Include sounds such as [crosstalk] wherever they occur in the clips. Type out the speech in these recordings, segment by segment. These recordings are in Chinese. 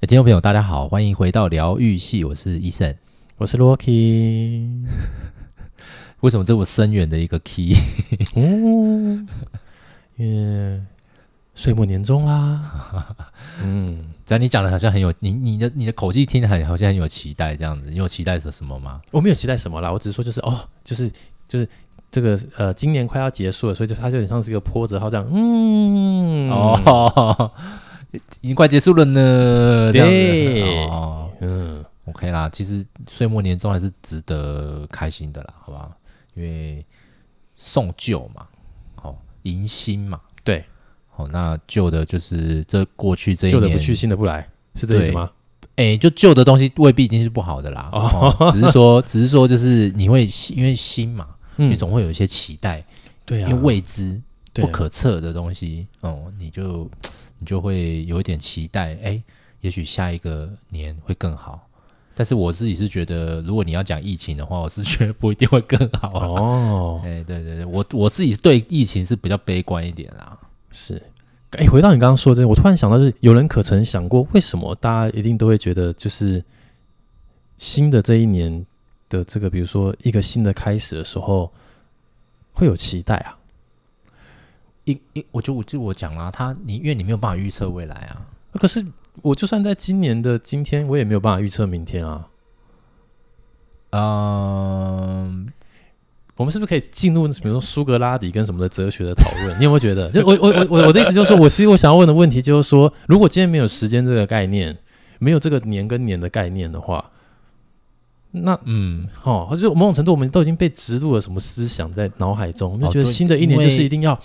欸、听众朋友，大家好，欢迎回到疗愈系，我是 Eason，我是 Rocky。[laughs] 为什么这么深远的一个 key？嗯，[laughs] 因为岁末年终啦。[laughs] 嗯，只要你讲的好像很有你你的你的口气听的很好像很有期待这样子，你有期待着什么吗？我没有期待什么啦，我只是说就是哦，就是就是这个呃，今年快要结束了，所以就它就有点像是一个波折号这样。嗯，哦。已经快结束了呢，对，哦，嗯，OK 啦。其实岁末年终还是值得开心的啦，好不好？因为送旧嘛，哦，迎新嘛，对，哦，那旧的就是这过去这一年，旧的不去，新的不来，是这意思吗？哎、欸，就旧的东西未必一定是不好的啦，哦，哦只是说，只是说，[laughs] 就是你会因为新嘛，嗯、你总会有一些期待，对啊，因为未知、不可测的东西，哦、嗯，你就。你就会有一点期待，哎，也许下一个年会更好。但是我自己是觉得，如果你要讲疫情的话，我是觉得不一定会更好哦。哎，对对对，我我自己对疫情是比较悲观一点啦。是，哎，回到你刚刚说的这个，我突然想到，就是有人可曾想过，为什么大家一定都会觉得，就是新的这一年的这个，比如说一个新的开始的时候，会有期待啊？一一，我就我就我讲啦，他你因为你没有办法预测未来啊。可是我就算在今年的今天，我也没有办法预测明天啊。嗯，我们是不是可以进入比如说苏格拉底跟什么的哲学的讨论？你有没有觉得？就我我我我我的意思就是说，我其实我想要问的问题就是说，如果今天没有时间这个概念，没有这个年跟年的概念的话，那嗯，哦，就某种程度，我们都已经被植入了什么思想在脑海中，就觉得新的一年就是一定要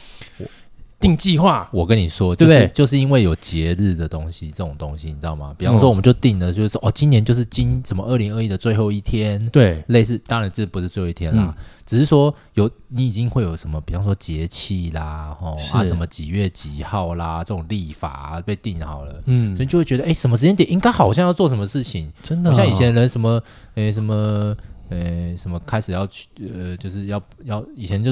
定计划。我跟你说，对不对？就是因为有节日的东西，这种东西你知道吗？比方说，我们就定了，就是说，哦，今年就是今什么二零二一的最后一天，对，类似。当然，这不是最后一天啦。只是说有你已经会有什么，比方说节气啦，哦啊什么几月几号啦，这种历法、啊、被定好了，嗯，所以就会觉得，哎，什么时间点应该好像要做什么事情，真的、哦，像以前人什么，哎什么，哎什么开始要去，呃，就是要要以前就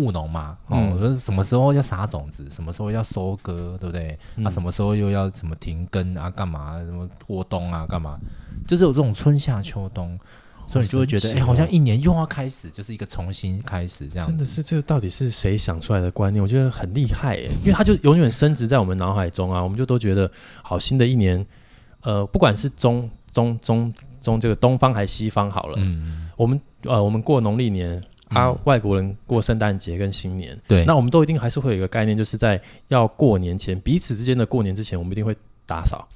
务农嘛，哦，说、嗯、什么时候要撒种子，什么时候要收割，对不对？嗯、啊，什么时候又要什么停耕啊，干嘛？什么过冬啊，干嘛？就是有这种春夏秋冬。所以你就会觉得，哎、哦欸，好像一年又要开始，就是一个重新开始这样。真的是这个到底是谁想出来的观念？我觉得很厉害哎，因为他就永远深植在我们脑海中啊。我们就都觉得，好，新的一年，呃，不管是中中中中这个东方还是西方好了，嗯，我们呃，我们过农历年啊，嗯、外国人过圣诞节跟新年，对，那我们都一定还是会有一个概念，就是在要过年前，彼此之间的过年之前，我们一定会打扫。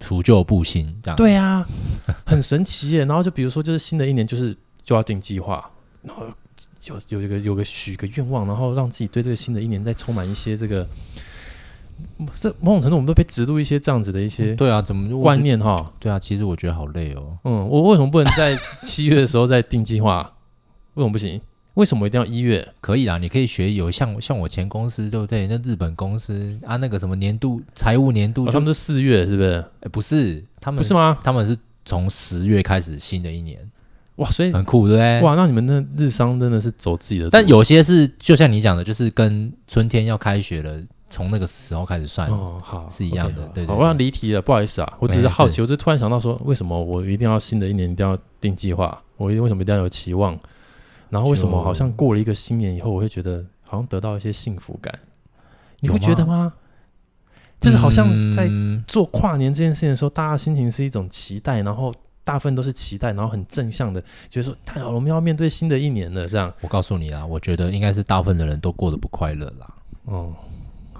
除旧布新，这样对啊，[laughs] 很神奇耶。然后就比如说，就是新的一年，就是就要定计划，然后有有一个有个许个愿望，然后让自己对这个新的一年再充满一些这个。这某种程度，我们都被植入一些这样子的一些对啊，怎么观念哈？对啊，其实我觉得好累哦。嗯，我为什么不能在七月的时候再定计划？为什么不行？为什么一定要一月？可以啦，你可以学有像像我前公司对不对？那日本公司啊，那个什么年度财务年度，他们是四月是不是？哎，不是，他们不是吗？他们是从十月开始新的一年，哇，所以很酷对不对？哇，那你们那日商真的是走自己的，但有些是就像你讲的，就是跟春天要开学了，从那个时候开始算哦，好是一样的。对，我要离题了，不好意思啊，我只是好奇，我就突然想到说，为什么我一定要新的一年一定要定计划？我一定为什么一定要有期望？然后为什么好像过了一个新年以后，我会觉得好像得到一些幸福感？你会觉得吗？就是好像在做跨年这件事情的时候，大家心情是一种期待，然后大部分都是期待，然后很正向的，觉得说太好了，我们要面对新的一年了。这样，我告诉你啊，我觉得应该是大部分的人都过得不快乐啦。哦，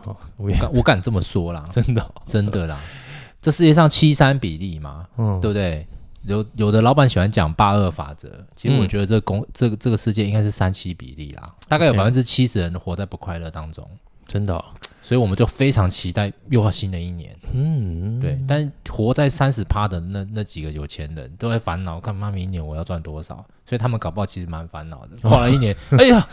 好，我敢我敢这么说啦，[laughs] 真的真的啦，这世界上七三比例嘛，嗯，对不对？有有的老板喜欢讲八二法则，其实我觉得这个公、嗯、这个这个世界应该是三七比例啦，大概有百分之七十人活在不快乐当中，真的、哦，所以我们就非常期待又要新的一年，嗯，对，但活在三十趴的那那几个有钱人都会烦恼，干嘛明年我要赚多少？所以他们搞不好其实蛮烦恼的，过了一年，[laughs] 哎呀。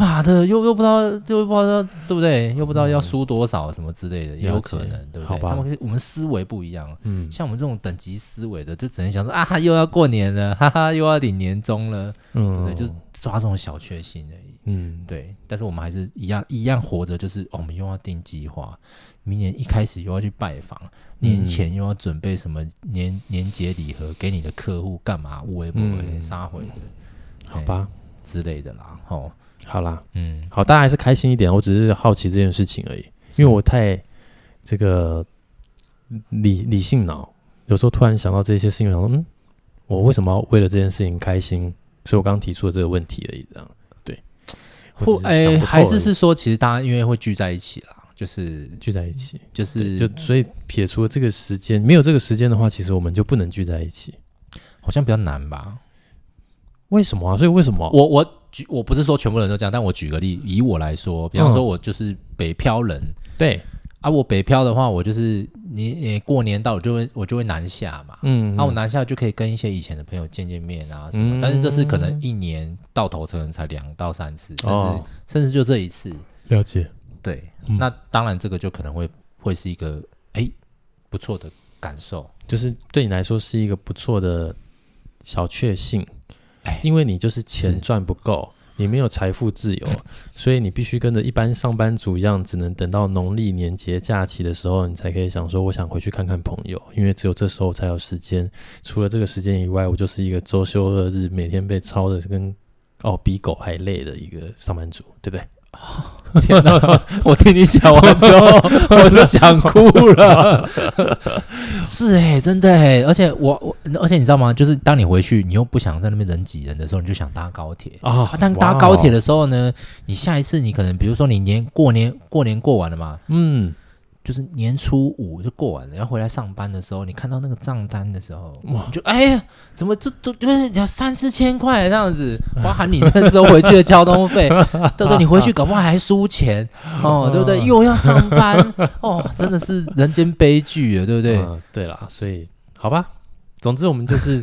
妈的，又又不知道，又不知道，对不对？又不知道要输多少什么之类的，也有可能，对不对？他们我们思维不一样，嗯，像我们这种等级思维的，就只能想说啊，又要过年了，哈哈，又要领年终了，嗯，对，就抓这种小确幸而已。嗯，对。但是我们还是一样一样活着，就是、哦、我们又要定计划，明年一开始又要去拜访，年前又要准备什么年年节礼盒给你的客户干嘛？无为不为，杀回的，好吧之类的啦。哦，好啦，嗯，好，大家还是开心一点。我只是好奇这件事情而已，因为我太这个理理性脑，有时候突然想到这些事情，想说嗯。我为什么要为了这件事情开心？所以我刚刚提出了这个问题而已，这样对。或哎，还是是说，其实大家因为会聚在一起啦，就是聚在一起，就是就所以撇除了这个时间，没有这个时间的话，其实我们就不能聚在一起，好像比较难吧？为什么啊？所以为什么？我我举我不是说全部人都这样，但我举个例，以我来说，比方说我就是北漂人，嗯、对。啊，我北漂的话，我就是你，你过年到我就会我就会南下嘛，嗯，啊，我南下就可以跟一些以前的朋友见见面啊什么，嗯、但是这是可能一年到头可能才两到三次，甚至、哦、甚至就这一次。了解，对，嗯、那当然这个就可能会会是一个哎不错的感受，就是对你来说是一个不错的小确幸，哎，因为你就是钱赚不够。你没有财富自由，[laughs] 所以你必须跟着一般上班族一样，只能等到农历年节假期的时候，你才可以想说，我想回去看看朋友，因为只有这时候才有时间。除了这个时间以外，我就是一个周休二日，每天被操的跟哦比狗还累的一个上班族，对不对？天哪！我听你讲完之后，我都想哭了。[laughs] 是哎、欸，真的哎、欸，而且我我，而且你知道吗？就是当你回去，你又不想在那边人挤人的时候，你就想搭高铁啊，啊。但搭高铁的时候呢，你下一次你可能，比如说你年过年过年过完了嘛，嗯。就是年初五就过完了，要回来上班的时候，你看到那个账单的时候，哇，就哎呀，怎么这都就是要三四千块这样子，包含你那时候回去的交通费，[laughs] 对不对？你回去搞不好还输钱哦，[laughs] 对不对？又要上班 [laughs] 哦，真的是人间悲剧啊，对不对？嗯，对啦，所以好吧，总之我们就是，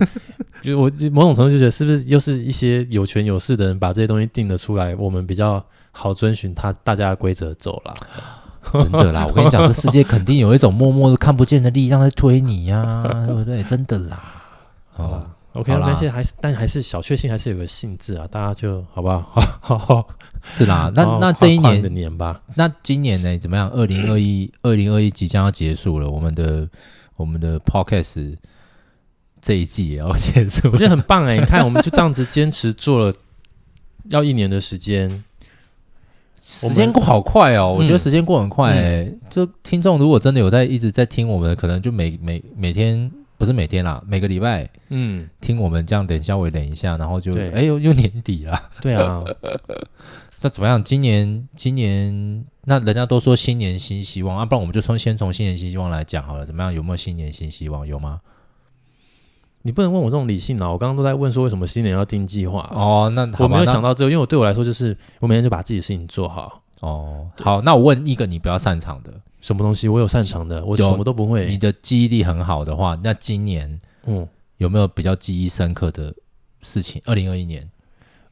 就我某种程度就觉得，是不是又是一些有权有势的人把这些东西定了出来，我们比较好遵循他大家的规则走了。[laughs] 真的啦，我跟你讲，这世界肯定有一种默默的看不见的力量在推你呀、啊，[laughs] 对不对？真的啦，好啦，OK，啦但是还是，但还是小确幸还是有个性质啊，大家就好不 [laughs] 好？好好，是啦，那那这一年的年吧，那今年呢？怎么样？二零二一，二零二一即将要结束了，我们的我们的 Podcast 这一季也要结束，我觉得很棒哎、欸！你看，我们就这样子坚持做了要一年的时间。时间过好快哦，我觉得时间过很快哎。嗯、就听众如果真的有在一直在听我们，可能就每每每天不是每天啦，每个礼拜嗯听我们这样等稍微等一下，然后就哎呦又年底了。对啊，[laughs] 那怎么样？今年今年那人家都说新年新希望啊，不然我们就从先从新年新希望来讲好了。怎么样？有没有新年新希望？有吗？你不能问我这种理性啊，我刚刚都在问说为什么新年要定计划哦。那我没有想到这个，因为我对我来说就是我每天就把自己的事情做好哦。好，那我问一个你比较擅长的什么东西？我有擅长的，我什么都不会。你的记忆力很好的话，那今年嗯有没有比较记忆深刻的事情？二零二一年，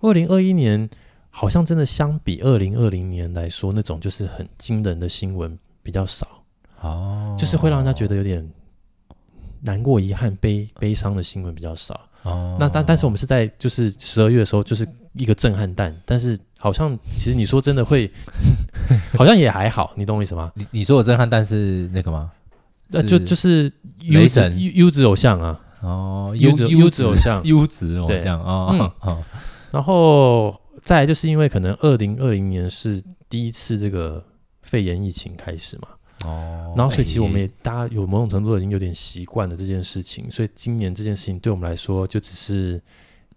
二零二一年好像真的相比二零二零年来说，那种就是很惊人的新闻比较少哦，就是会让人家觉得有点。难过、遗憾、悲悲伤的新闻比较少哦。那但但是我们是在就是十二月的时候，就是一个震撼弹。但是好像其实你说真的会，[laughs] 好像也还好。你懂我意思吗？你你说的震撼弹是那个吗？那就就是优质优质偶像啊。哦，优质优质偶像，优质偶像啊。嗯。然后再来就是因为可能二零二零年是第一次这个肺炎疫情开始嘛。哦，然后所以其实我们也大家有某种程度已经有点习惯了这件事情，所以今年这件事情对我们来说就只是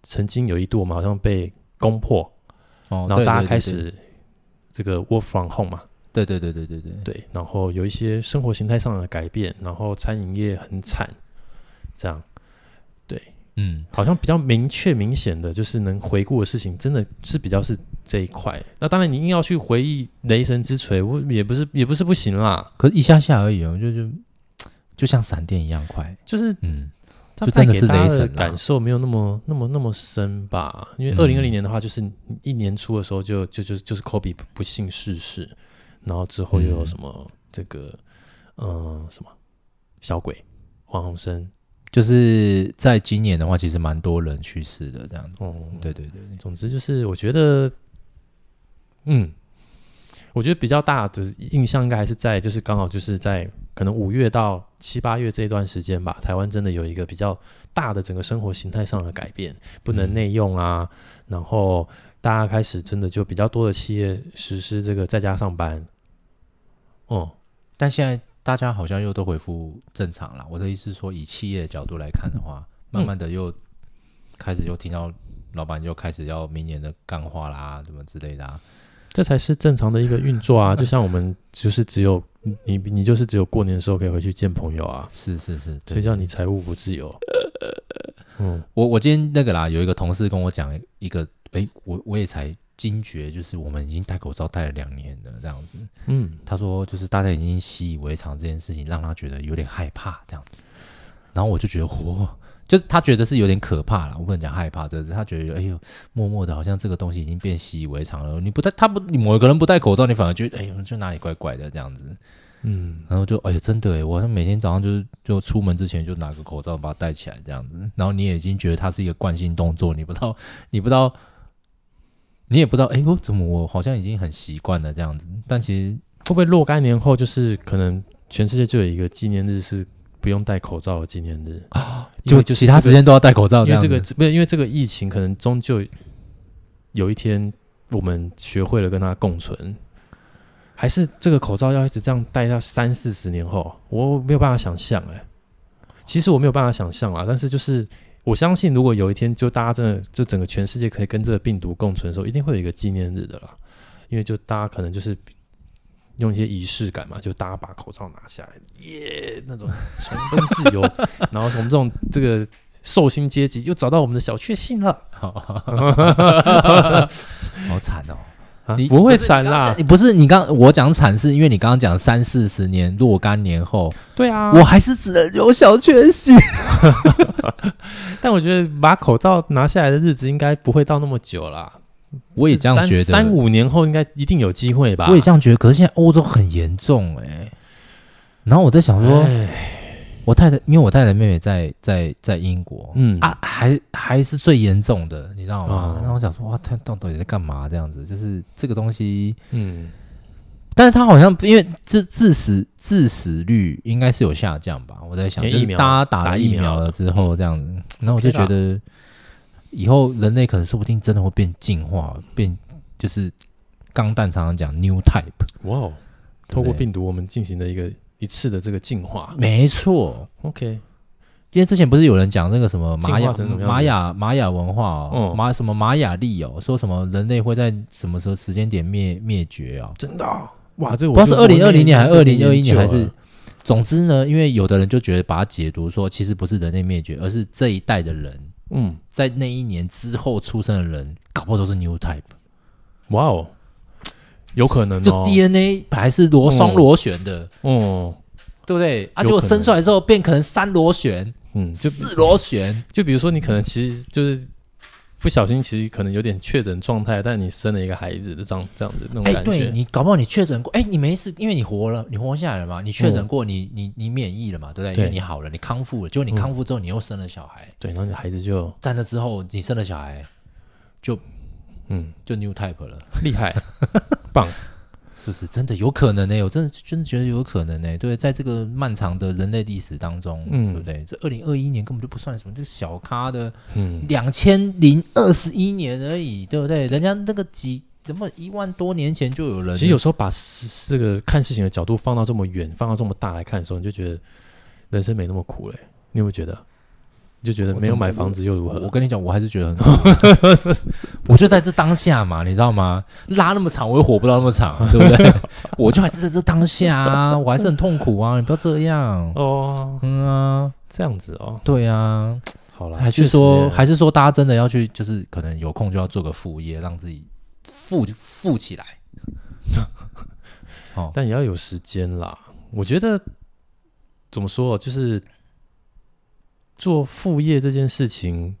曾经有一度我们好像被攻破，哦，然后大家开始这个 work from home 嘛，对对对对对对。对，然后有一些生活形态上的改变，然后餐饮业很惨，这样，对，嗯，好像比较明确明显的就是能回顾的事情，真的是比较是。这一块，那当然你硬要去回忆雷神之锤，我也不是也不是不行啦。可是一下下而已哦，就就就像闪电一样快，就是嗯，就真的是雷神感受没有那么那么那么深吧？因为二零二零年的话，就是一年初的时候就就就就是科比不幸逝世，然后之后又有什么这个嗯什么小鬼黄鸿升，就是在今年的话，其实蛮多人去世的这样子。哦，对对对，总之就是我觉得。嗯，我觉得比较大的印象应该还是在，就是刚好就是在可能五月到七八月这一段时间吧，台湾真的有一个比较大的整个生活形态上的改变，不能内用啊，嗯、然后大家开始真的就比较多的企业实施这个在家上班。哦、嗯，但现在大家好像又都恢复正常了。我的意思是说，以企业的角度来看的话，慢慢的又开始又听到。老板又开始要明年的干话啦，什么之类的啊，这才是正常的一个运作啊！[laughs] 就像我们就是只有你，你就是只有过年的时候可以回去见朋友啊，是是是，所以叫你财务不自由。[laughs] 嗯，我我今天那个啦，有一个同事跟我讲一个，哎，我我也才惊觉，就是我们已经戴口罩戴了两年了，这样子。嗯，他说就是大家已经习以为常这件事情，让他觉得有点害怕这样子。然后我就觉得，嚯！就是他觉得是有点可怕了，我不能讲害怕，就是他觉得，哎呦，默默的，好像这个东西已经变习以为常了。你不戴，他不，你某一个人不戴口罩，你反而觉得，哎呦，就哪里怪怪的这样子。嗯，然后就，哎呀，真的哎，我每天早上就是就出门之前就拿个口罩把它戴起来这样子。然后你也已经觉得它是一个惯性动作，你不知道，你不知道，你也不知道，哎呦，怎么我好像已经很习惯了这样子。但其实会不会若干年后，就是可能全世界就有一个纪念日是。不用戴口罩的纪念日啊，就其他时间都要戴口罩。因为这个不是因为这个疫情，可能终究有一天我们学会了跟它共存，还是这个口罩要一直这样戴到三四十年后，我没有办法想象哎。其实我没有办法想象啊，但是就是我相信，如果有一天就大家真的就整个全世界可以跟这个病毒共存的时候，一定会有一个纪念日的啦。因为就大家可能就是。用一些仪式感嘛，就大家把口罩拿下来，耶、那种重登自由，[laughs] 然后我们这种这个寿星阶级又找到我们的小确幸了，[laughs] 好惨哦！啊、你不会惨啦，你不是你刚我讲惨，是因为你刚刚讲三四十年若干年后，对啊，我还是只能有小确幸 [laughs] [laughs] 但我觉得把口罩拿下来的日子应该不会到那么久啦。我也这样觉得，三五年后应该一定有机会吧？我也这样觉得，可是现在欧洲很严重哎、欸。然后我在想说，我太太，因为我太太妹妹在在在英国，嗯啊，还还是最严重的，你知道吗？哦、然后我想说，哇，她到底在干嘛？这样子，就是这个东西，嗯，但是她好像因为致致死致死率应该是有下降吧？我在想，疫苗大家打了疫苗了之后这样子，然后我就觉得。以后人类可能说不定真的会变进化，变就是钢蛋常常讲 new type。哇哦！透过病毒，我们进行了一个一次的这个进化。没错。OK。因为之前不是有人讲那个什么玛雅玛雅玛雅文化哦，玛、嗯、什么玛雅历哦，说什么人类会在什么时候时间点灭灭绝哦？真的、哦？哇，这我不知道是二零二零年还是二零二一年还是？总之呢，因为有的人就觉得把它解读说，其实不是人类灭绝，而是这一代的人。嗯，在那一年之后出生的人，搞不好都是 new type。哇哦，有可能哦。就 DNA 本来是螺双螺旋的，哦，对不对？啊，结果生出来之后变成三螺旋，嗯，就四螺旋。就比如说，你可能其实就是。不小心，其实可能有点确诊状态，但你生了一个孩子，就这样这样子那种感觉。欸、对你搞不好你确诊过，哎、欸，你没事，因为你活了，你活下来了嘛，你确诊过，你、嗯、你你免疫了嘛，对不对？对因为你好了，你康复了，结果你康复之后，你又生了小孩，对，然后你孩子就在那之后，你生了小孩，就嗯，就 new type 了，[laughs] 厉害，棒。[laughs] 是不是真的有可能呢、欸？我真的真的觉得有可能呢、欸。对，在这个漫长的人类历史当中，嗯，对不对？这二零二一年根本就不算什么，这小咖的，嗯，两千零二十一年而已，对不对？人家那个几怎么一万多年前就有人。其实有时候把这个看事情的角度放到这么远，放到这么大来看的时候，你就觉得人生没那么苦嘞、欸。你有没有觉得？就觉得没有买房子又如何？我，我跟你讲，我还是觉得很好。我就在这当下嘛，你知道吗？拉那么长，我又活不到那么长，对不对？我就还是在这当下啊，我还是很痛苦啊！你不要这样哦。嗯啊，这样子哦。对啊，好了，还是说，还是说，大家真的要去，就是可能有空就要做个副业，让自己富富起来。[laughs] 哦，但也要有时间啦。我觉得怎么说，就是。做副业这件事情，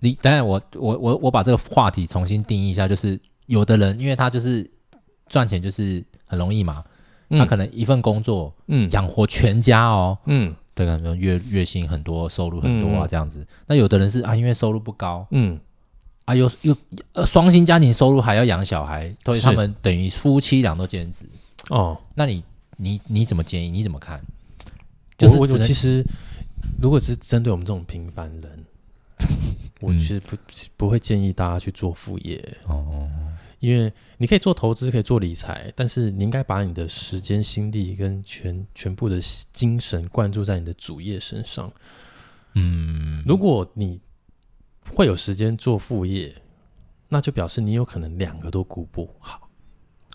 你当然我我我我把这个话题重新定义一下，就是有的人因为他就是赚钱就是很容易嘛，嗯、他可能一份工作，嗯，养活全家哦，嗯，对，可能月月薪很多，收入很多啊，这样子。嗯、那有的人是啊，因为收入不高，嗯，啊，又又呃双薪家庭收入还要养小孩，所以他们等于夫妻俩都兼职哦。那你你你怎么建议？你怎么看？就是我我其实如果是针对我们这种平凡人，[laughs] 我其实不不会建议大家去做副业哦，因为你可以做投资，可以做理财，但是你应该把你的时间、心力跟全全部的精神灌注在你的主业身上。嗯，如果你会有时间做副业，那就表示你有可能两个都顾不好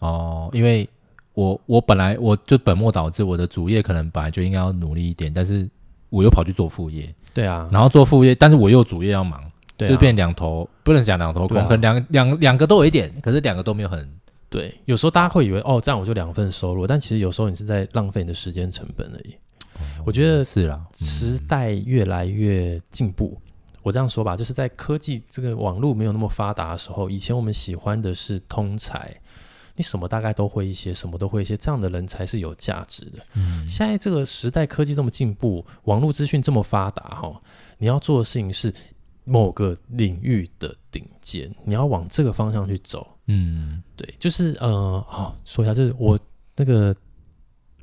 哦。因为我我本来我就本末倒置，我的主业可能本来就应该要努力一点，但是我又跑去做副业。对啊，然后做副业，但是我又主业要忙，对啊，就变两头，不能讲两头空，可能两两两个都有一点，可是两个都没有很对。有时候大家会以为哦，这样我就两份收入，但其实有时候你是在浪费你的时间成本而已。我觉得是啦，时代越来越进步。我这样说吧，就是在科技这个网络没有那么发达的时候，以前我们喜欢的是通才，你什么大概都会一些，什么都会一些，这样的人才是有价值的。嗯，现在这个时代科技这么进步，网络资讯这么发达，哈，你要做的事情是某个领域的顶尖，你要往这个方向去走。嗯，对，就是呃，好说一下，就是我那个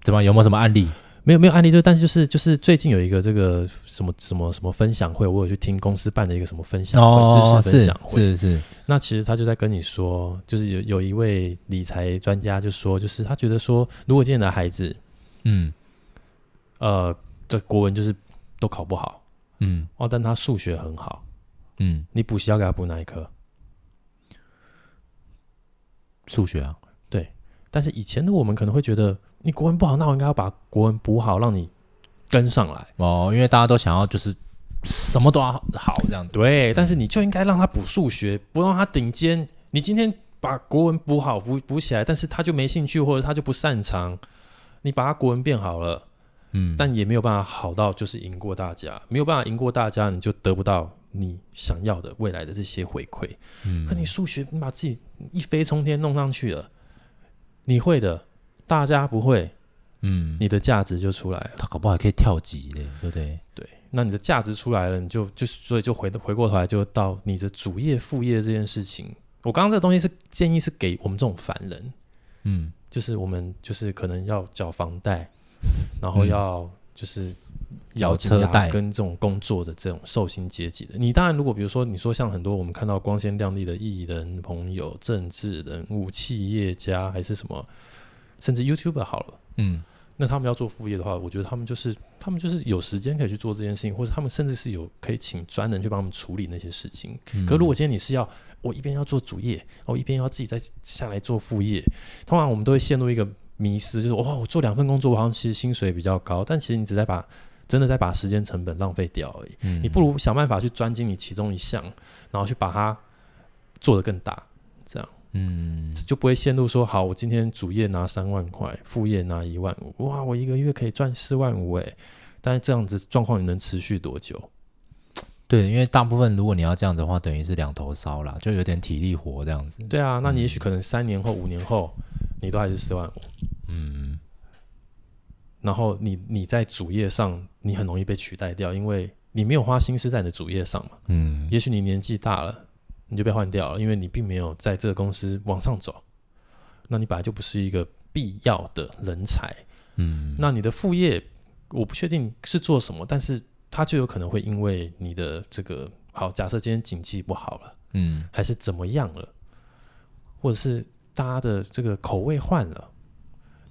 怎么有没有什么案例？没有没有案例，就但是就是就是最近有一个这个什么什么什么分享会，我有去听公司办的一个什么分享会，哦、知识分享会，是是，是。那其实他就在跟你说，就是有有一位理财专家就说，就是他觉得说，如果今天的孩子，嗯，呃，这国文就是都考不好，嗯，哦，但他数学很好，嗯，你补习要给他补哪一科？数学啊，对。但是以前的我们可能会觉得。你国文不好，那我应该要把国文补好，让你跟上来哦。因为大家都想要就是什么都要好这样子。对，但是你就应该让他补数学，不让他顶尖。你今天把国文补好，补补起来，但是他就没兴趣，或者他就不擅长。你把他国文变好了，嗯，但也没有办法好到就是赢过大家，没有办法赢过大家，你就得不到你想要的未来的这些回馈。嗯，可你数学你把自己一飞冲天弄上去了，你会的。大家不会，嗯，你的价值就出来了。他搞不好还可以跳级嘞，对不对？对，那你的价值出来了，你就就所以就回回过头来，就到你的主业副业这件事情。我刚刚这个东西是建议是给我们这种凡人，嗯，就是我们就是可能要缴房贷，[laughs] 然后要就是缴车贷跟这种工作的这种受薪阶级的。你当然如果比如说你说像很多我们看到光鲜亮丽的艺人朋友、政治人物、企业家还是什么。甚至 YouTuber 好了，嗯，那他们要做副业的话，我觉得他们就是他们就是有时间可以去做这件事情，或者他们甚至是有可以请专人去帮他们处理那些事情。嗯、可如果今天你是要我一边要做主业，我一边要自己再下来做副业，通常我们都会陷入一个迷失，就是哇，我做两份工作，我好像其实薪水比较高，但其实你只在把真的在把时间成本浪费掉而已。嗯、你不如想办法去专精你其中一项，然后去把它做得更大，这样。嗯，就不会陷入说好，我今天主业拿三万块，副业拿一万五，哇，我一个月可以赚四万五哎！但是这样子状况你能持续多久？对，因为大部分如果你要这样子的话，等于是两头烧啦，就有点体力活这样子。对啊，那你也许可能三年后、五年后，你都还是四万五。嗯，然后你你在主业上，你很容易被取代掉，因为你没有花心思在你的主业上嘛。嗯，也许你年纪大了。你就被换掉了，因为你并没有在这个公司往上走，那你本来就不是一个必要的人才。嗯，那你的副业我不确定是做什么，但是它就有可能会因为你的这个好，假设今天景气不好了，嗯，还是怎么样了，或者是大家的这个口味换了，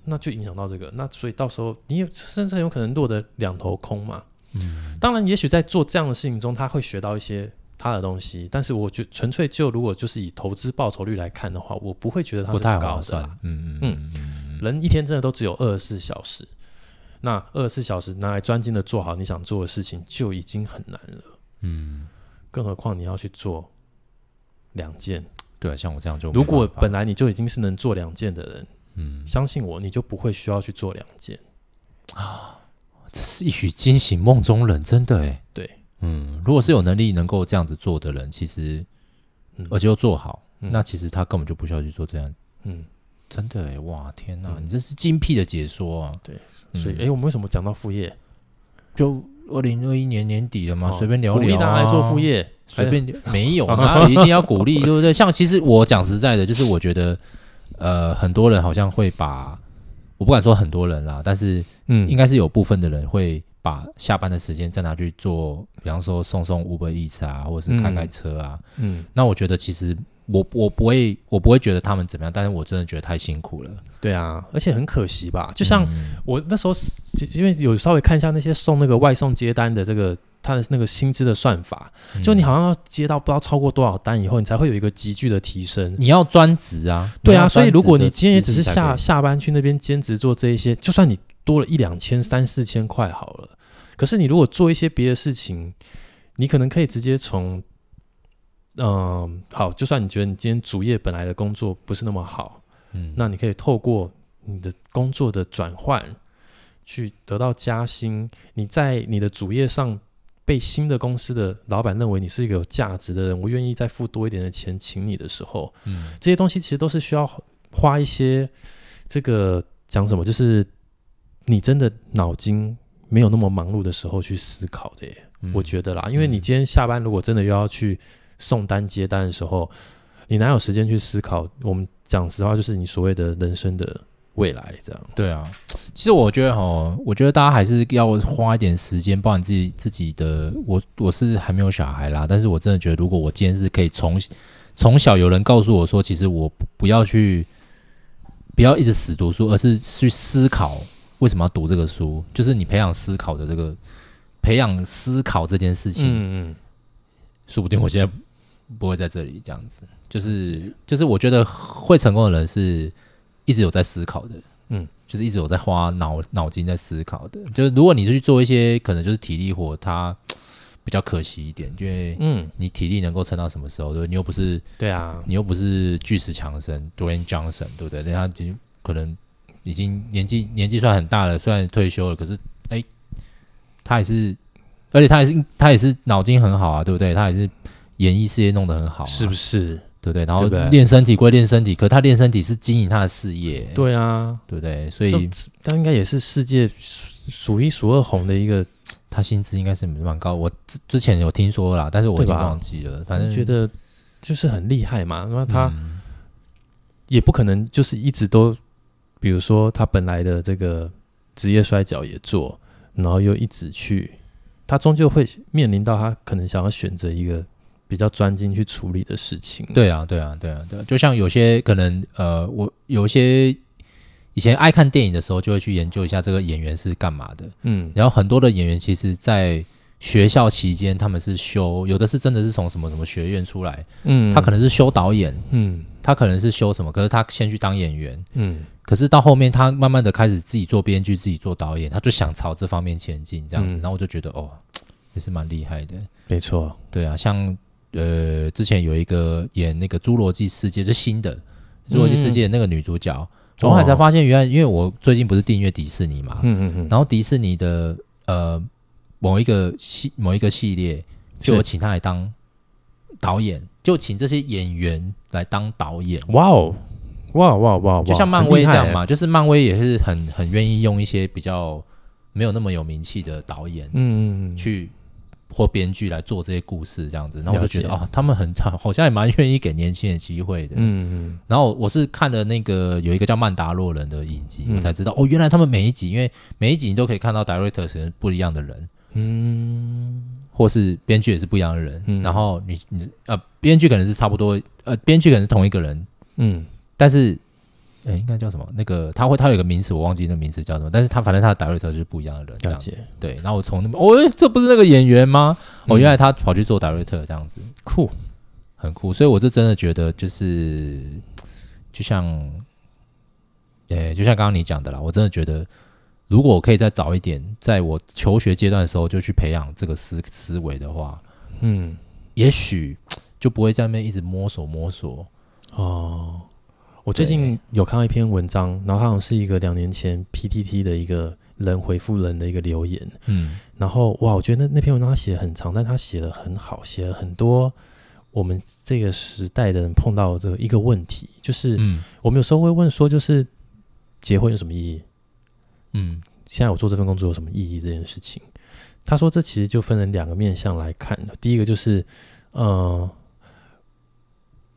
那就影响到这个，那所以到时候你有甚至很有可能落得两头空嘛。嗯，当然，也许在做这样的事情中，他会学到一些。他的东西，但是我觉纯粹就如果就是以投资报酬率来看的话，我不会觉得它是高的啦。嗯嗯嗯，嗯，人一天真的都只有二十四小时，那二十四小时拿来专心的做好你想做的事情就已经很难了。嗯，更何况你要去做两件。对，像我这样就如果本来你就已经是能做两件的人，嗯，相信我，你就不会需要去做两件啊。这是一语惊醒梦中人，真的哎。对。嗯，如果是有能力能够这样子做的人，其实，嗯、而且又做好，嗯、那其实他根本就不需要去做这样。嗯，真的哎，哇，天哪，嗯、你这是精辟的解说啊！对，所以哎、嗯，我们为什么讲到副业？就二零二一年年底了嘛，随、哦、便聊聊、啊，鼓励大家来做副业，随便没有，哪 [laughs] 有一定要鼓励，对不对？像其实我讲实在的，就是我觉得，呃，很多人好像会把，我不敢说很多人啦，但是嗯，应该是有部分的人会把下班的时间再拿去做，比方说送送 Uber Eats 啊，或者是开开车啊，嗯，嗯那我觉得其实。我我不会，我不会觉得他们怎么样，但是我真的觉得太辛苦了。对啊，而且很可惜吧。就像我那时候，因为有稍微看一下那些送那个外送接单的这个他的那个薪资的算法，就你好像要接到不知道超过多少单以后，你才会有一个急剧的提升。你要专职啊，对啊。所以如果你今天也只是下下班去那边兼职做这一些，就算你多了一两千、三四千块好了，可是你如果做一些别的事情，你可能可以直接从。嗯，好，就算你觉得你今天主业本来的工作不是那么好，嗯，那你可以透过你的工作的转换，去得到加薪。你在你的主业上被新的公司的老板认为你是一个有价值的人，我愿意再付多一点的钱请你的时候，嗯，这些东西其实都是需要花一些这个讲什么，就是你真的脑筋没有那么忙碌的时候去思考的耶，嗯，我觉得啦，因为你今天下班如果真的又要去。送单接单的时候，你哪有时间去思考？我们讲实话，就是你所谓的人生的未来，这样。对啊，其实我觉得哈，我觉得大家还是要花一点时间，包含自己自己的。我我是还没有小孩啦，但是我真的觉得，如果我今天是可以从从小有人告诉我说，其实我不要去，不要一直死读书，而是去思考为什么要读这个书，就是你培养思考的这个培养思考这件事情。嗯嗯，说不定我现在。不会在这里这样子，就是就是，我觉得会成功的人是一直有在思考的，嗯，就是一直有在花脑脑筋在思考的。就是如果你是去做一些可能就是体力活，它比较可惜一点，因为嗯，你体力能够撑到什么时候？对，你又不是对啊，你又不是巨石强森 Dwayne Johnson，对不对？他已经可能已经年纪年纪算很大了，虽然退休了，可是哎，他也是，而且他也是他也是脑筋很好啊，对不对？他也是。演艺事业弄得很好，是不是？对不对？然后练身体归练身体，可他练身体是经营他的事业。对啊，对不对？所以他应该也是世界数一数二红的一个。他薪资应该是蛮高，我之之前有听说啦，但是我已经忘记了。反正觉得就是很厉害嘛。那他也不可能就是一直都，比如说他本来的这个职业摔角也做，然后又一直去，他终究会面临到他可能想要选择一个。比较专精去处理的事情。对啊，对啊，对啊，对啊，就像有些可能，呃，我有些以前爱看电影的时候，就会去研究一下这个演员是干嘛的。嗯，然后很多的演员其实，在学校期间，他们是修，有的是真的是从什么什么学院出来。嗯，他可能是修导演。嗯，他可能是修什么，可是他先去当演员。嗯，可是到后面，他慢慢的开始自己做编剧，自己做导演，他就想朝这方面前进，这样子。嗯，然后我就觉得，哦，也是蛮厉害的。没错，对啊，像。呃，之前有一个演那个《侏罗纪世界》是新的《侏罗纪世界》的那个女主角，我、嗯、后来才发现，原来因为我最近不是订阅迪士尼嘛，嗯嗯嗯，然后迪士尼的呃某一个系某一个系列，就有请她来当导演，就请这些演员来当导演。哇哦，哇哇哇哇！就像漫威这样嘛，就是漫威也是很很愿意用一些比较没有那么有名气的导演，嗯嗯嗯，去。或编剧来做这些故事这样子，然后我就觉得啊、哦，他们很 [laughs] 好像也蛮愿意给年轻人机会的。嗯嗯。然后我是看了那个有一个叫曼达洛人的影集，嗯、我才知道哦，原来他们每一集，因为每一集你都可以看到 director 是不一样的人，嗯，或是编剧也是不一样的人。嗯、然后你你呃，编剧可能是差不多，呃，编剧可能是同一个人，嗯，但是。哎，应该叫什么？那个他会，他有一个名词，我忘记那名词叫什么。但是他反正他的 director 就是不一样的人，这样子。对，然后我从那边，哦，这不是那个演员吗？哦，原来他跑去做 director 这样子，酷，很酷。所以我就真的觉得，就是就像，哎，就像刚刚你讲的啦，我真的觉得，如果我可以再早一点，在我求学阶段的时候就去培养这个思思维的话，嗯，也许就不会在那边一直摸索摸索哦。我最近有看到一篇文章，然后好像是一个两年前 PTT 的一个人回复人的一个留言，嗯，然后哇，我觉得那那篇文章他写的很长，但他写的很好，写了很多我们这个时代的人碰到的这个一个问题，就是，嗯，我们有时候会问说，就是结婚有什么意义？嗯，现在我做这份工作有什么意义？这件事情，他说这其实就分成两个面向来看，第一个就是，呃，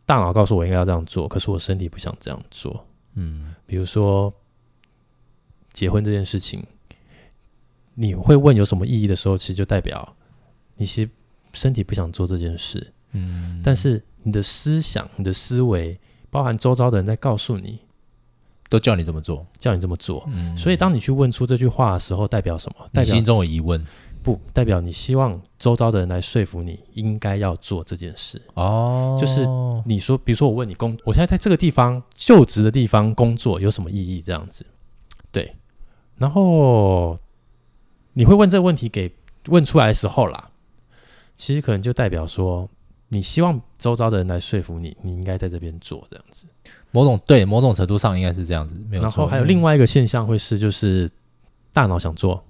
大脑告诉我应该要这样做，可是我身体不想这样做。嗯，比如说结婚这件事情，你会问有什么意义的时候，其实就代表你其实身体不想做这件事。嗯，但是你的思想、你的思维，包含周遭的人在告诉你。都叫你这么做，叫你这么做。嗯，所以当你去问出这句话的时候，代表什么？代表心中有疑问，不代表你希望周遭的人来说服你应该要做这件事。哦，就是你说，比如说我问你工，我现在在这个地方就职的地方工作有什么意义？这样子，对。然后你会问这个问题给问出来的时候啦，其实可能就代表说，你希望周遭的人来说服你，你应该在这边做这样子。某种对某种程度上应该是这样子，没有错。然后还有另外一个现象会是，就是大脑想做，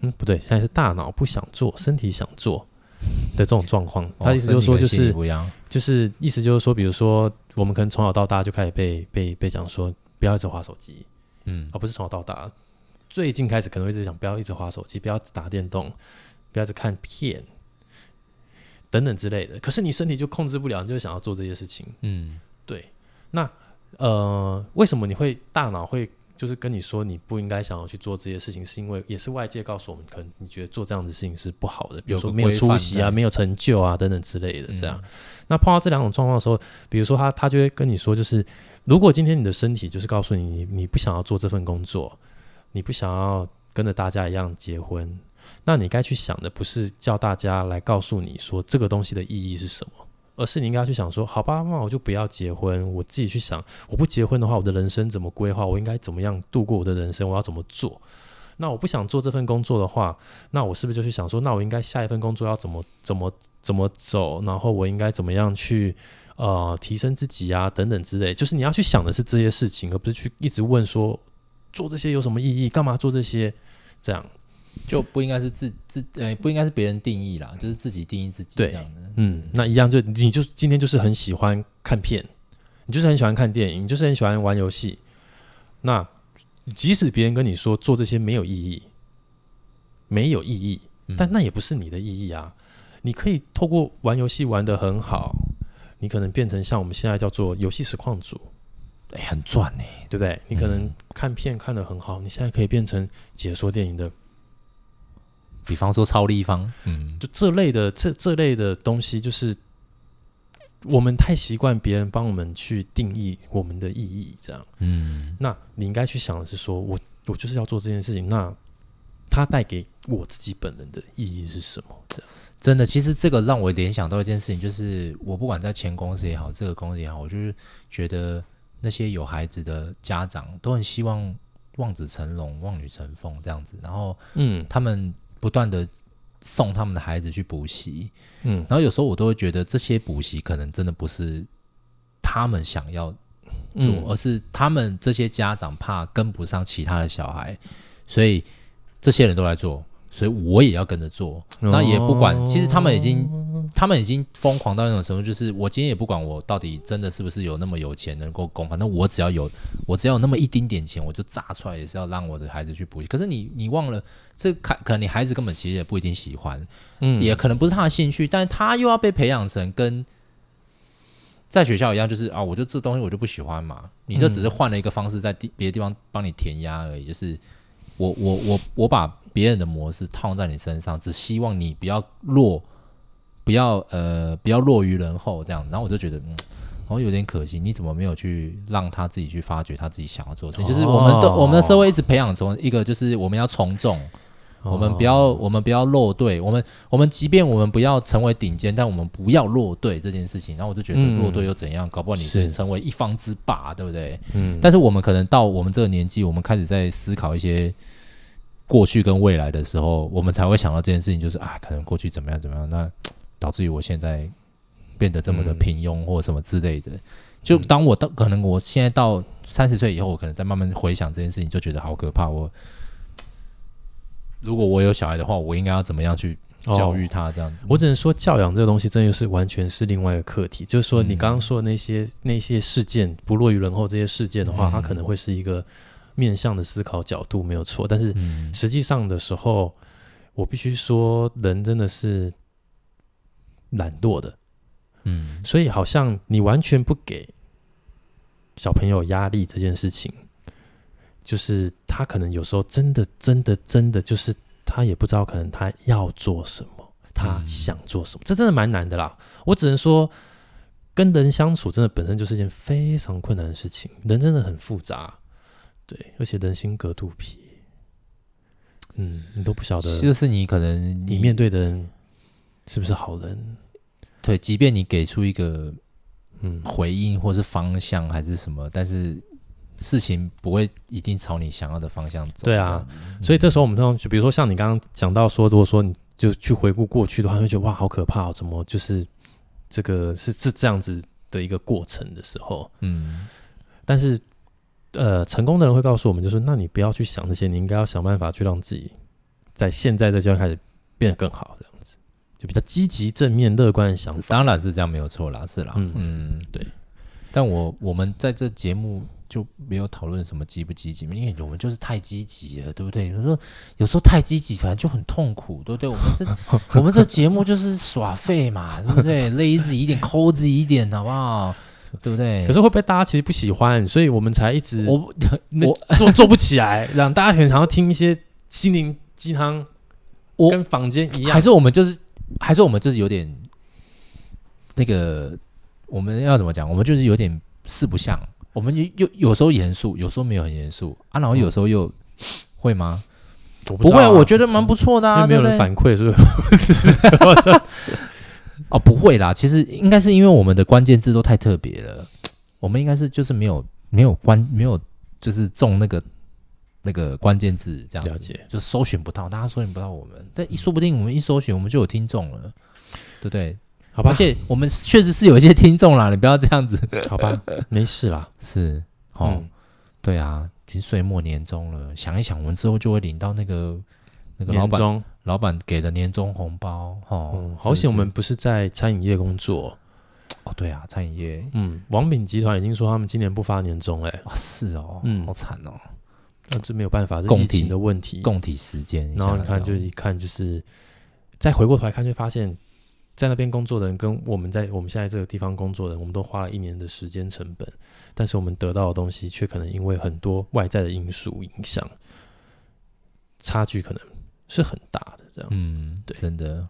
嗯，不对，现在是大脑不想做，身体想做的这种状况。[laughs] 他意思就是说，就是就是意思就是说，比如说我们可能从小到大就开始被被被讲说，不要一直划手机，嗯，而不是从小到大，最近开始可能会一直讲不要一直划手机，不要打电动，不要一直看片等等之类的。可是你身体就控制不了，你就想要做这些事情，嗯，对。那呃，为什么你会大脑会就是跟你说你不应该想要去做这些事情？是因为也是外界告诉我们，可能你觉得做这样的事情是不好的，比如说没有出息啊、没有成就啊等等之类的。这样，嗯、那碰到这两种状况的时候，比如说他他就会跟你说，就是如果今天你的身体就是告诉你，你你不想要做这份工作，你不想要跟着大家一样结婚，那你该去想的不是叫大家来告诉你说这个东西的意义是什么。而是你应该去想说，好吧，那我就不要结婚，我自己去想，我不结婚的话，我的人生怎么规划？我应该怎么样度过我的人生？我要怎么做？那我不想做这份工作的话，那我是不是就去想说，那我应该下一份工作要怎么怎么怎么走？然后我应该怎么样去呃提升自己啊等等之类？就是你要去想的是这些事情，而不是去一直问说做这些有什么意义？干嘛做这些？这样。就不应该是自自呃、欸，不应该是别人定义啦，就是自己定义自己这样的。嗯，那一样就你就今天就是很喜欢看片，你就是很喜欢看电影，你就是很喜欢玩游戏。那即使别人跟你说做这些没有意义，没有意义，但那也不是你的意义啊。你可以透过玩游戏玩得很好，你可能变成像我们现在叫做游戏实况组，哎、欸，很赚呢、欸，对不对？你可能看片看得很好，你现在可以变成解说电影的。比方说超立方，嗯，就这类的这这类的东西，就是我们太习惯别人帮我们去定义我们的意义，这样，嗯，那你应该去想的是说，我我就是要做这件事情，那它带给我自己本人的意义是什么？这样，真的，其实这个让我联想到一件事情，就是我不管在前公司也好，这个公司也好，我就是觉得那些有孩子的家长都很希望望子成龙、望女成凤这样子，然后，嗯，他们。不断的送他们的孩子去补习，嗯，然后有时候我都会觉得这些补习可能真的不是他们想要做，嗯，而是他们这些家长怕跟不上其他的小孩，所以这些人都来做。所以我也要跟着做，那也不管，其实他们已经，他们已经疯狂到那种程度，就是我今天也不管我到底真的是不是有那么有钱能够供，反正我只要有，我只要有那么一丁点钱，我就砸出来也是要让我的孩子去补习。可是你你忘了，这可可能你孩子根本其实也不一定喜欢，嗯，也可能不是他的兴趣，但是他又要被培养成跟在学校一样，就是啊，我就这东西我就不喜欢嘛，你这只是换了一个方式在地别的地方帮你填鸭而已，就是我我我我把。别人的模式套在你身上，只希望你不要落，不要呃，不要落于人后这样。然后我就觉得，嗯，好像有点可惜。你怎么没有去让他自己去发掘他自己想要做的事情？就是我们的我们的社会一直培养从一个，就是我们要从众，我们不要我们不要落队。我们我们即便我们不要成为顶尖，但我们不要落队这件事情。然后我就觉得落队又怎样？搞不好你是成为一方之霸，对不对？嗯。但是我们可能到我们这个年纪，我们开始在思考一些。过去跟未来的时候，我们才会想到这件事情，就是啊，可能过去怎么样怎么样，那 [tsk] 导致于我现在变得这么的平庸或什么之类的。就当我到可能我现在到三十岁以后，我可能在慢慢回想这件事情，就觉得好可怕。我 [tsk] 如果我有小孩的话，我应该要怎么样去教育他？这样子，我只能说教养这个东西，真的是完全是另外一个课题。就是说，你刚刚说的那些那些事件不落于人后，这些事件的话，它可能会是一个。面向的思考角度没有错，但是实际上的时候，我必须说，人真的是懒惰的，嗯，所以好像你完全不给小朋友压力这件事情，就是他可能有时候真的、真的、真的，就是他也不知道，可能他要做什么，他想做什么，嗯、这真的蛮难的啦。我只能说，跟人相处真的本身就是一件非常困难的事情，人真的很复杂，对，而且人心隔肚皮。嗯，你都不晓得，就是你可能你，你面对的人是不是好人？对，即便你给出一个嗯回应或是方向还是什么，但是事情不会一定朝你想要的方向走。对啊，嗯、所以这时候我们通常就比如说像你刚刚讲到说，如果说你就去回顾过去的话，会觉得哇，好可怕哦，怎么就是这个是是这样子的一个过程的时候，嗯，但是。呃，成功的人会告诉我们，就是那你不要去想这些，你应该要想办法去让自己在现在这阶段开始变得更好，这样子就比较积极、正面、乐观的想法。当然是这样，没有错啦，是啦，嗯嗯，对。但我我们在这节目就没有讨论什么积不积极，因为我们就是太积极了，对不对？有时候有时候太积极，反正就很痛苦，对不对？我们这 [laughs] 我们这节目就是耍废嘛，对不对？lazy 一点，cozy 一点，好不好？对不对？可是会不会大家其实不喜欢，所以我们才一直我 [laughs] 我 [laughs] 做做不起来，让大家可能想要听一些心灵鸡汤，我跟坊间一样，还是我们就是，还是我们就是有点那个，我们要怎么讲？我们就是有点四不像，我们又有时候严肃，有时候没有很严肃啊，然后有时候又、嗯、会吗？我不，啊、不会，我觉得蛮不错的啊，因为没有人反馈，所以。[laughs] 哦，不会啦，其实应该是因为我们的关键字都太特别了，[tsk] 我们应该是就是没有没有关没有就是中那个那个关键字这样子，了解，就搜寻不到，大家搜寻不到我们，但一说不定我们一搜寻我们就有听众了，对不对？好吧，而且我们确实是有一些听众啦，你不要这样子，好吧，[laughs] 没事啦，是，哦，嗯、对啊，已经岁末年终了，想一想，我们之后就会领到那个那个老板。老板给的年终红包，哦，嗯、好险我们不是在餐饮业工作，哦，对啊，餐饮业，嗯，王品集团已经说他们今年不发年终，哎，哇，是哦，嗯，好惨哦，那这没有办法，是疫情的问题，共体时间，然后你看，就一看就是，再回过头来看，就发现，在那边工作的人跟我们在我们现在这个地方工作的人，我们都花了一年的时间成本，但是我们得到的东西却可能因为很多外在的因素影响，差距可能。是很大的，这样，嗯，对，真的，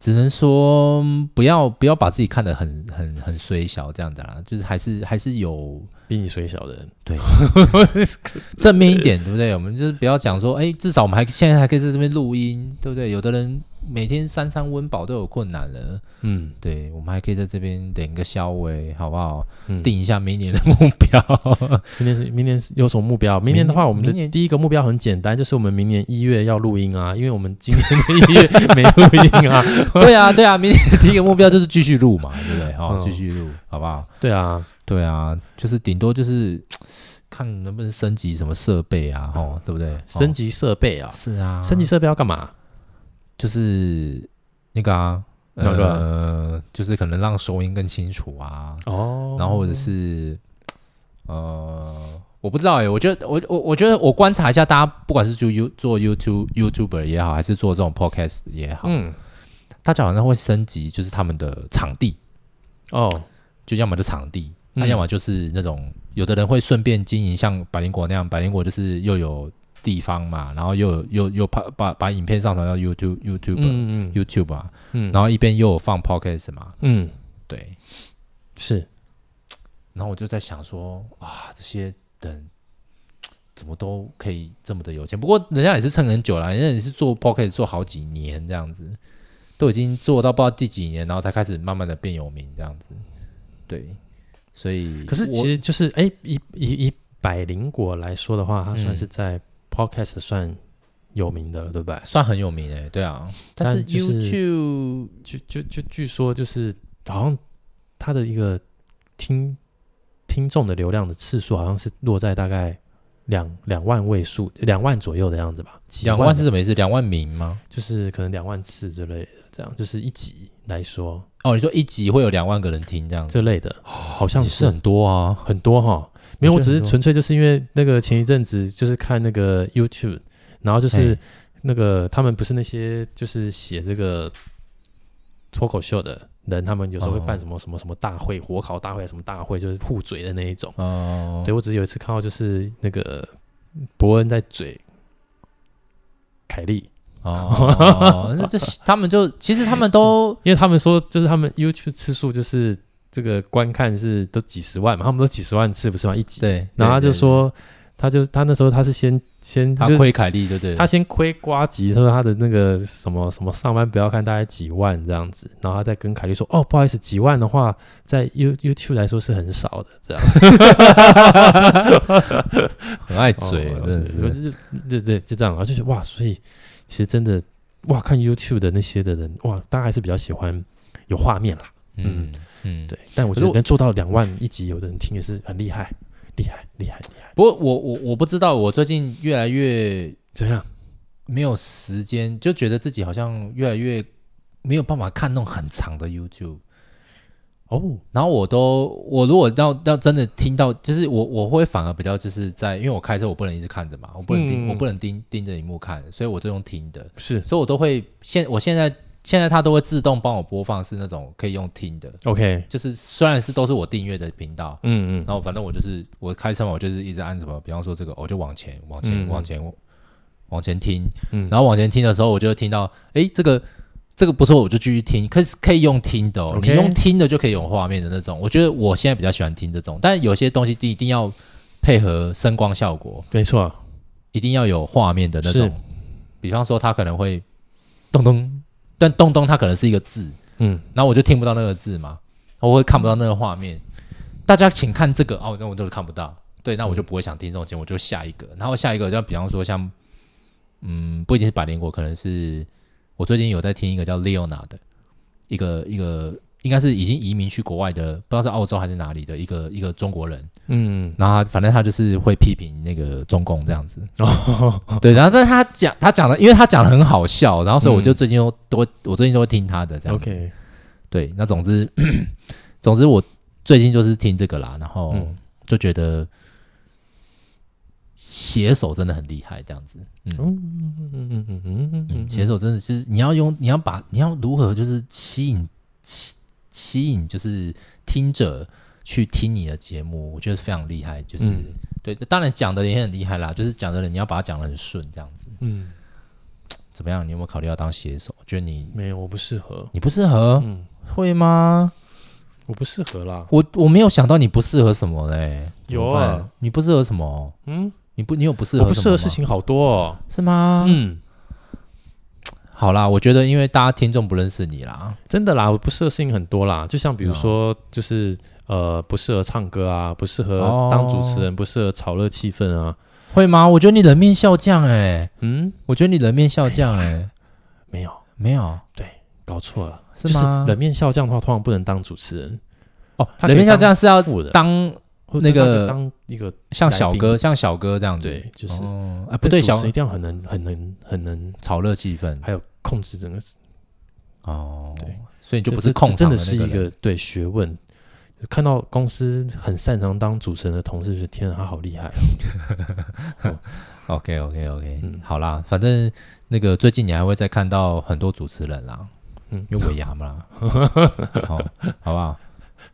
只能说不要不要把自己看得很很很衰小这样子啦，就是还是还是有比你衰小的人，对，[laughs] 正面一点，对不对？我们就是不要讲说，哎，至少我们还现在还可以在这边录音，对不对？有的人。每天三餐温饱都有困难了，嗯，对，我们还可以在这边点个消微，好不好？嗯，定一下明年的目标。[laughs] 明年是明年有什么目标？明年的话，我们的第一个目标很简单，就是我们明年一月要录音啊，[laughs] 因为我们今年的一月没录音啊。[laughs] 对啊，对啊，明年第一个目标就是继续录嘛，对不对？好，继续录，好不好？对啊，对啊，就是顶多就是看能不能升级什么设备啊，哦，对不对？升级设备啊，是啊，升级设备要干嘛？就是那个啊，那个、呃，就是可能让收音更清楚啊。哦，然后或者是呃，我不知道哎、欸，我觉得我我我觉得我观察一下，大家不管是做 You 做 YouTube YouTuber 也好，还是做这种 Podcast 也好，嗯，大家好像会升级，就是他们的场地哦，就要么就场地，那、嗯、要么就是那种有的人会顺便经营，像百灵果那样，百灵果就是又有。地方嘛，然后又又又把把把影片上传到 YouTube YouTube 嗯嗯。YouTube 啊，嗯，然后一边又有放 Podcast 嘛，嗯，对，是，然后我就在想说，啊，这些人怎么都可以这么的有钱？不过人家也是撑很久了，人家也是做 Podcast 做好几年这样子，都已经做到不知道第几年，然后才开始慢慢的变有名这样子，对，所以可是其实就是哎，以以以百灵果来说的话，它算是在。Podcast 算有名的了，对不对？算很有名诶，对啊。但是 YouTube 就就就据说就是好像他的一个听听众的流量的次数，好像是落在大概两两万位数，两万左右的样子吧。两万是什么意思？两万名吗？就是可能两万次之类的，这样就是一集来说。哦，你说一集会有两万个人听这样子这类的，好像是，是很多啊，很多哈。没有，我只是纯粹就是因为那个前一阵子就是看那个 YouTube，然后就是那个他们不是那些就是写这个脱口秀的人，他们有时候会办什么什么什么大会，火烤大会什么大会，就是互嘴的那一种。哦，对，我只是有一次看到，就是那个伯恩在嘴凯莉。哦，[laughs] 那这他们就其实他们都，因为他们说就是他们 YouTube 次数就是这个观看是都几十万嘛，他们都几十万次不是吗？一集。对，然后他就说。他就他那时候他是先先他亏凯莉对不对？他先亏瓜吉，他说他的那个什么什么上班不要看大概几万这样子，然后他再跟凯莉说哦不好意思几万的话在 You YouTube 来说是很少的这样，很爱嘴，哦、真的是，就对对就这样，然后就是哇，所以其实真的哇看 YouTube 的那些的人哇，大家还是比较喜欢有画面啦，嗯嗯对，但我觉得能做到两万一集，有的人听也是很厉害。厉害，厉害，厉害！不过我我我不知道，我最近越来越怎样，没有时间，就觉得自己好像越来越没有办法看那种很长的 YouTube 哦。然后我都，我如果要要真的听到，就是我我会反而比较就是在，因为我开车我不能一直看着嘛，我不能盯，嗯、我不能盯盯着荧幕看，所以我就用听的。是，所以我都会现我现在。现在它都会自动帮我播放，是那种可以用听的。OK，就是虽然是都是我订阅的频道，嗯嗯，然后反正我就是我开车嘛，我就是一直按什么，比方说这个，我就往前往前往前往前听，嗯，然后往前听的时候，我就会听到，哎，这个这个不错，我就继续听。可是可以用听的哦，你用听的就可以有画面的那种。我觉得我现在比较喜欢听这种，但有些东西一定要配合声光效果，没错，一定要有画面的那种。比方说，它可能会咚咚。但东东它可能是一个字，嗯，然后我就听不到那个字嘛，我会看不到那个画面。大家请看这个哦，那我就是看不到。对，那我就不会想听这种节目，我就下一个。然后下一个，就比方说像，嗯，不一定是百灵果，可能是我最近有在听一个叫 Leona 的一个一个。应该是已经移民去国外的，不知道是澳洲还是哪里的一个一个中国人。嗯，然后他反正他就是会批评那个中共这样子。哦，[laughs] 对，然后但是他讲他讲的，因为他讲的很好笑，然后所以我就最近都都、嗯、我最近都会听他的这样。OK，对，那总之 [coughs] 总之我最近就是听这个啦，然后就觉得写手真的很厉害，这样子。嗯嗯嗯嗯嗯嗯嗯，写手真的是你要用你要把你要如何就是吸引吸引就是听者去听你的节目，我觉得非常厉害。就是、嗯、对，当然讲的也很厉害啦。就是讲的人，你要把它讲的很顺，这样子。嗯，怎么样？你有没有考虑要当写手？觉得你没有，我不适合。你不适合？嗯，会吗？我不适合啦。我我没有想到你不适合什么嘞。有啊，你不适合什么？嗯，你不，你有不适合？我不适合事情好多哦，是吗？嗯。好啦，我觉得因为大家听众不认识你啦，真的啦，我不适合事情很多啦，就像比如说，就是、哦、呃，不适合唱歌啊，不适合当主持人，哦、不适合炒热气氛啊，会吗？我觉得你冷面笑匠哎、欸，嗯，我觉得你冷面笑匠哎、欸，[laughs] 没有。没有，对，搞错了，是？就是冷面笑匠的话，通常不能当主持人。哦，冷面笑匠是要当。那个当一个像小哥，像小哥这样子，对，就是啊，不对，小一定要很能、很能、很能炒热气氛，还有控制整个哦，对，所以就不是控，真的是一个对学问。看到公司很擅长当主持人的同事，就天啊，他好厉害啊！[laughs] OK，OK，OK，嗯，好啦，反正那个最近你还会再看到很多主持人啦，嗯，有尾牙嘛，[laughs] 好，好不好？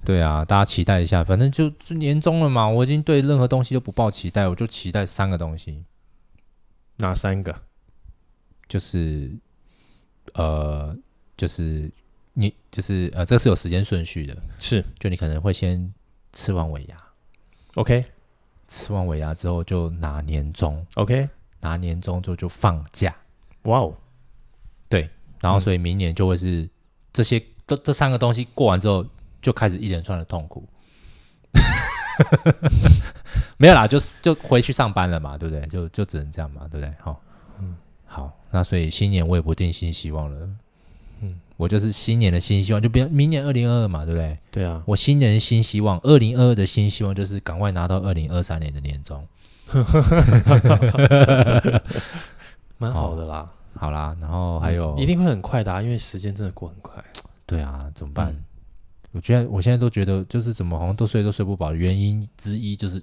对啊，大家期待一下，反正就是年终了嘛，我已经对任何东西都不抱期待，我就期待三个东西。哪三个？就是呃，就是你就是呃，这是有时间顺序的，是，就你可能会先吃完尾牙，OK，吃完尾牙之后就拿年终，OK，拿年终之后就放假，哇哦，对，然后所以明年就会是这些这、嗯、这三个东西过完之后。就开始一连串的痛苦，[laughs] 没有啦，就就回去上班了嘛，对不对？就就只能这样嘛，对不对？好，嗯，好，那所以新年我也不定新希望了，嗯，我就是新年的新希望，就比如明年二零二二嘛，对不对？对啊，我新年新希望，二零二二的新希望就是赶快拿到二零二三年的年终，[laughs] 蛮好的啦，好啦，然后还有、嗯、一定会很快的、啊，因为时间真的过很快，对啊，怎么办？嗯我觉得我现在都觉得，就是怎么好像都睡都睡不饱，原因之一就是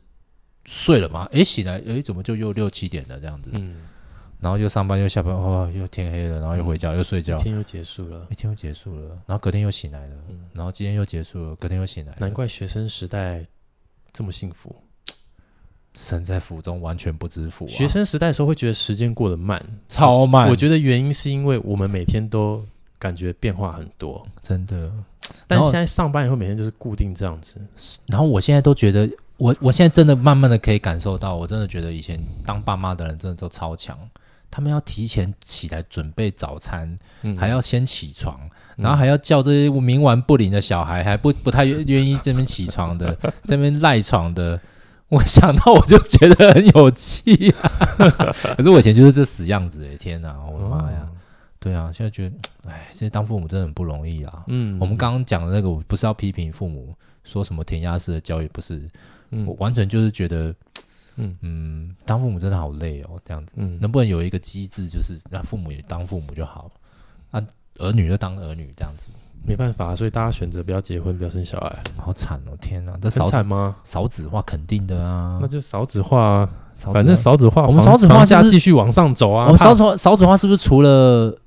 睡了嘛，诶，醒来诶，怎么就又六七点了这样子？嗯，然后又上班又下班，哦，又天黑了，然后又回家、嗯、又睡觉，一天又结束了，一天又结束了，然后隔天又醒来了，嗯、然后今天又结束了，隔天又醒来了。难怪学生时代这么幸福，身在福中完全不知福、啊。学生时代的时候会觉得时间过得慢，超慢。我觉得原因是因为我们每天都感觉变化很多，真的。但现在上班以后每天就是固定这样子，然后我现在都觉得。我我现在真的慢慢的可以感受到，我真的觉得以前当爸妈的人真的都超强，他们要提前起来准备早餐，嗯、还要先起床，然后还要叫这些冥顽不灵的小孩，还不不太愿愿意这边起床的，[laughs] 这边赖床的，我想到我就觉得很有气啊。[laughs] 可是我以前就是这死样子哎，天哪，我的妈呀！哦、对啊，现在觉得，哎，现在当父母真的很不容易啊。嗯，我们刚刚讲的那个，我不是要批评父母，说什么填鸭式的教育，不是。嗯、我完全就是觉得，嗯。嗯，当父母真的好累哦，这样子，嗯，能不能有一个机制，就是让父母也当父母就好，啊，儿女就当儿女这样子，没办法，所以大家选择不要结婚，不要生小孩，好惨哦，天哪，这少惨吗？少子化肯定的啊，那就少子化啊，反正少子化，我们少子化家继续往上走啊，我们少子少子化是不是除了？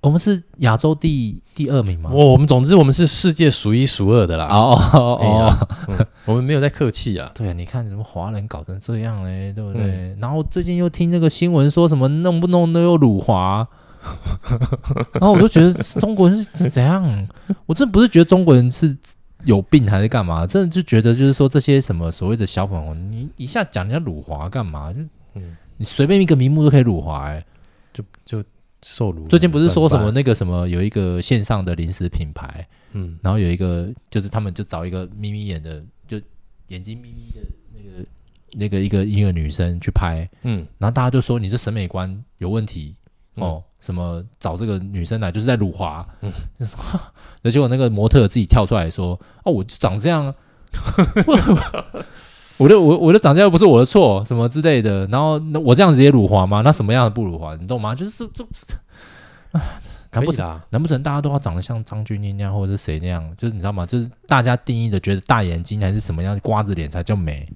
我们是亚洲第第二名吗？我我们总之我们是世界数一数二的啦。哦哦哦，我们没有在客气啊。对啊，你看什么华人搞成这样嘞，对不对？嗯、然后最近又听那个新闻说什么弄不弄都有辱华，[laughs] 然后我就觉得中国人是怎样？我真不是觉得中国人是有病还是干嘛？真的就觉得就是说这些什么所谓的小粉红，你一下讲人家辱华干嘛？就嗯，你随便一个名目都可以辱华哎。受辱。最近不是说什么那个什么有一个线上的零食品牌，嗯，然后有一个就是他们就找一个眯眯眼的，就眼睛眯眯的那个那个一个一个女生去拍，嗯，然后大家就说你这审美观有问题哦，什么找这个女生来就是在辱华，嗯，[laughs] 那结果那个模特自己跳出来说，哦，我就长这样。[laughs] 我的我我的长相又不是我的错，什么之类的。然后那我这样子也辱华吗？那什么样的不辱华？你懂吗？就是这，啊，难不成难不成大家都要长得像张钧甯那样，或者是谁那样？就是你知道吗？就是大家定义的觉得大眼睛还是什么样瓜子脸才叫美？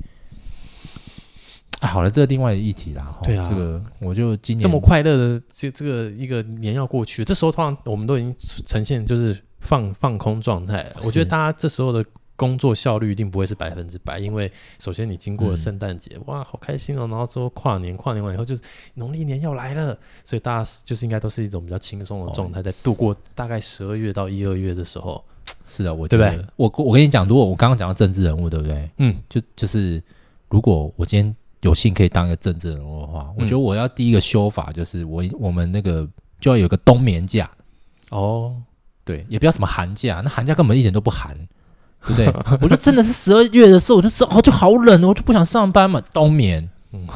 啊，好了，这个另外的议题啦。对啊，这个我就今年这么快乐的这这个一个年要过去，这时候通常我们都已经呈现就是放放空状态。我觉得大家这时候的。工作效率一定不会是百分之百，因为首先你经过了圣诞节，嗯、哇，好开心哦！然后之后跨年，跨年完以后就是农历年要来了，所以大家就是应该都是一种比较轻松的状态，在度过大概十二月到一二月的时候。是的，我觉得对不对？我我跟你讲，如果我刚刚讲到政治人物，对不对？嗯，就就是如果我今天有幸可以当一个政治人物的话，我觉得我要第一个修法就是我我们那个就要有个冬眠假哦，对，也不要什么寒假，那寒假根本一点都不寒。对不对？[laughs] 我就真的是十二月的时候，我就说哦，就好冷，我就不想上班嘛，冬眠。嗯，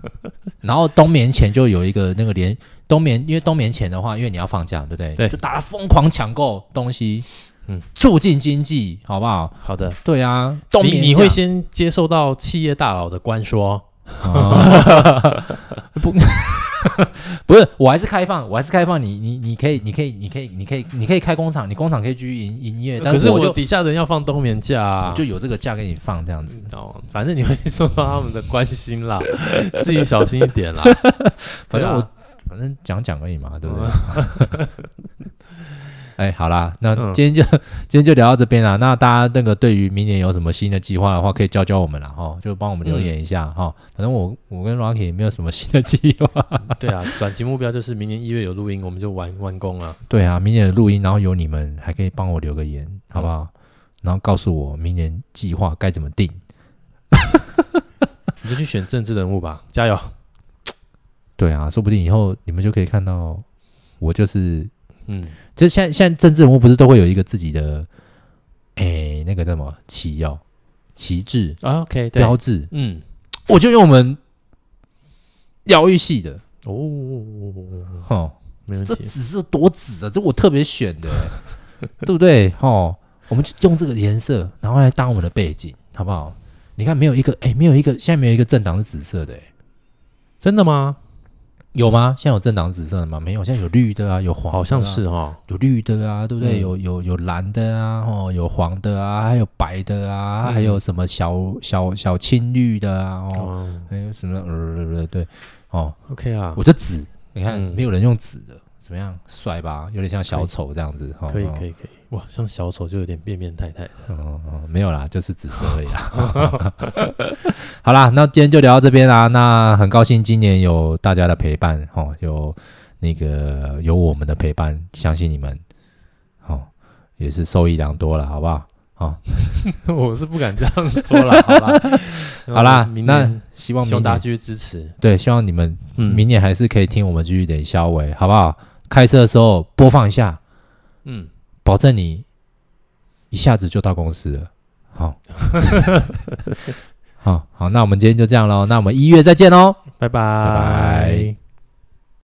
[laughs] 然后冬眠前就有一个那个连冬眠，因为冬眠前的话，因为你要放假，对不对？对，就大家疯狂抢购东西，嗯，促进经济，好不好？好的，对啊，冬眠你你会先接受到企业大佬的关说，[laughs] 不。[laughs] 不是，我还是开放，我还是开放你，你你可以，你可以，你可以，你可以，你可以开工厂，你工厂可以继续营营业。但是我可是我底下人要放冬眠假，啊，就有这个假给你放这样子哦。反正你会受到他们的关心啦，[laughs] 自己小心一点啦。[laughs] 反正我，啊，反正讲讲而已嘛，对不对？哎，好啦，那今天就、嗯、[laughs] 今天就聊到这边了。那大家那个对于明年有什么新的计划的话，可以教教我们了哈，就帮我们留言一下哈。嗯、反正我我跟 Rocky 也没有什么新的计划。[laughs] 对啊，短期目标就是明年一月有录音，我们就完完工了。对啊，明年的录音，然后有你们还可以帮我留个言，好不好？嗯、然后告诉我明年计划该怎么定。[laughs] 你就去选政治人物吧，加油！对啊，说不定以后你们就可以看到我就是。嗯，就是现在现在政治人物不是都会有一个自己的，哎、欸，那个叫什么旗哦，旗帜啊，OK，标志，嗯，我就用我们疗愈系的哦，哦，没问题，这紫色多紫啊，这我特别选的，对不对？哦，我们就用这个颜色，然后来当我们的背景，好不好？你看，没有一个，哎、欸，没有一个，现在没有一个政党是紫色的，哎，真的吗？有吗？现在有政党紫色的吗？没有，现在有绿的啊，有黄的啊，好像是哈，有绿的啊，对不对？嗯、有有有蓝的啊，哦，有黄的啊，还有白的啊，嗯、还有什么小小小青绿的啊，哦，嗯、还有什么呃对对对，哦，OK 啦，我就紫，你看、嗯、没有人用紫的，怎么样？帅吧？有点像小丑这样子，可以可以可以，哇，像小丑就有点变变态态的，哦哦，没有啦，就是紫色而已啦。[laughs] [laughs] 好啦，那今天就聊到这边啦。那很高兴今年有大家的陪伴，哦，有那个有我们的陪伴，相信你们，哦，也是受益良多了，好不好？好，[laughs] 我是不敢这样说了，好啦，好啦，那希望希望大家继续支持，对，希望你们明年还是可以听我们继续点消维，好不好？开车的时候播放一下，嗯，保证你一下子就到公司了。好，[laughs] 好好，那我们今天就这样喽，那我们一月再见喽，拜拜。拜拜。